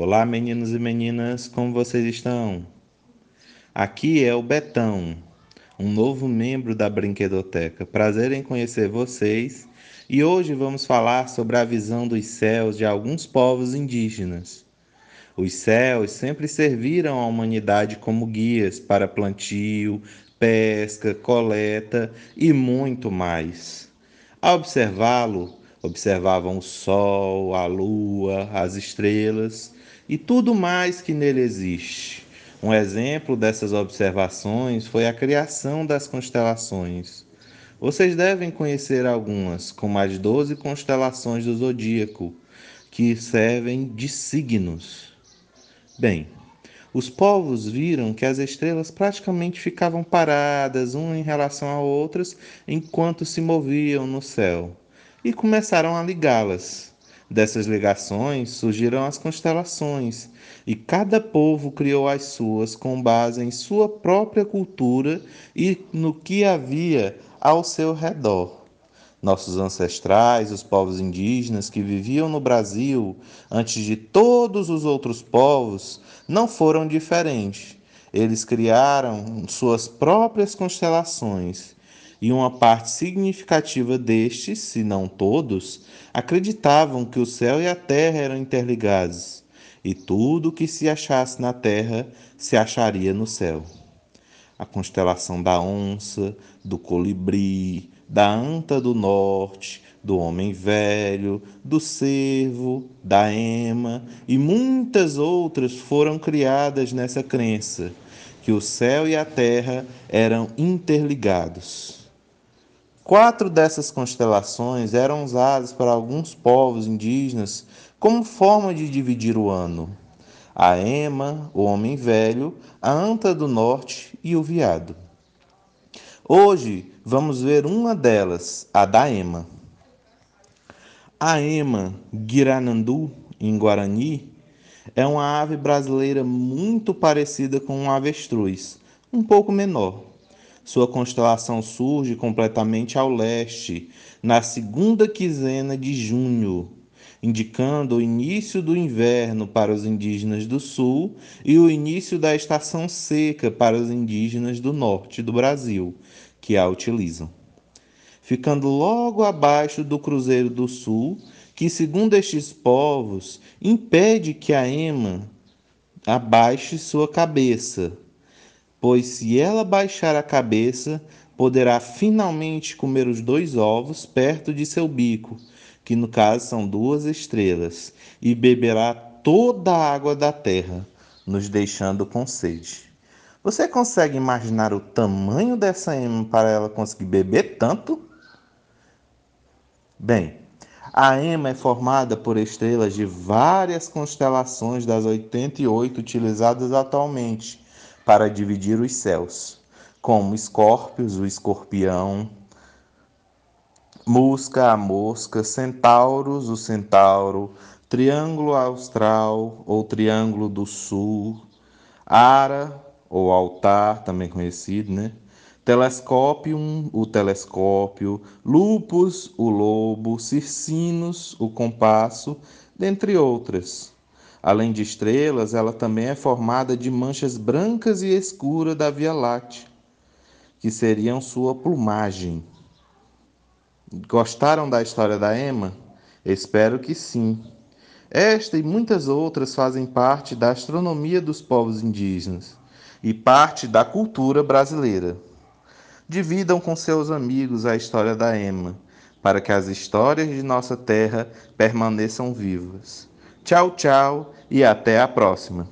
Olá, meninos e meninas, como vocês estão? Aqui é o Betão, um novo membro da Brinquedoteca. Prazer em conhecer vocês e hoje vamos falar sobre a visão dos céus de alguns povos indígenas. Os céus sempre serviram à humanidade como guias para plantio, pesca, coleta e muito mais. Ao observá-lo, observavam o sol, a lua, as estrelas e tudo mais que nele existe. Um exemplo dessas observações foi a criação das constelações. Vocês devem conhecer algumas, como as doze constelações do zodíaco, que servem de signos. Bem, os povos viram que as estrelas praticamente ficavam paradas, umas em relação a outras, enquanto se moviam no céu, e começaram a ligá-las. Dessas ligações surgiram as constelações, e cada povo criou as suas com base em sua própria cultura e no que havia ao seu redor. Nossos ancestrais, os povos indígenas que viviam no Brasil antes de todos os outros povos, não foram diferentes. Eles criaram suas próprias constelações e uma parte significativa destes, se não todos, acreditavam que o céu e a terra eram interligados, e tudo o que se achasse na terra se acharia no céu. A constelação da onça, do colibri, da anta do norte, do homem velho, do cervo, da ema e muitas outras foram criadas nessa crença que o céu e a terra eram interligados. Quatro dessas constelações eram usadas por alguns povos indígenas como forma de dividir o ano: a ema, o homem velho, a anta do norte e o viado. Hoje vamos ver uma delas, a da ema. A ema guiranandu, em Guarani, é uma ave brasileira muito parecida com um avestruz, um pouco menor. Sua constelação surge completamente ao leste, na segunda quinzena de junho, indicando o início do inverno para os indígenas do sul e o início da estação seca para os indígenas do norte do Brasil, que a utilizam. Ficando logo abaixo do Cruzeiro do Sul, que, segundo estes povos, impede que a ema abaixe sua cabeça pois se ela baixar a cabeça, poderá finalmente comer os dois ovos perto de seu bico, que no caso são duas estrelas, e beberá toda a água da terra, nos deixando com sede. Você consegue imaginar o tamanho dessa ema para ela conseguir beber tanto? Bem, a ema é formada por estrelas de várias constelações das 88 utilizadas atualmente para dividir os céus, como Escórpios, o escorpião, Musca, a mosca, Centauros, o centauro, Triângulo austral ou Triângulo do Sul, Ara, ou altar, também conhecido, né? Telescópio, o telescópio, Lupus, o lobo, Circinos, o compasso, dentre outras. Além de estrelas, ela também é formada de manchas brancas e escuras da Via Láctea, que seriam sua plumagem. Gostaram da história da Emma? Espero que sim. Esta e muitas outras fazem parte da astronomia dos povos indígenas e parte da cultura brasileira. Dividam com seus amigos a história da Emma, para que as histórias de nossa terra permaneçam vivas. Tchau, tchau e até a próxima.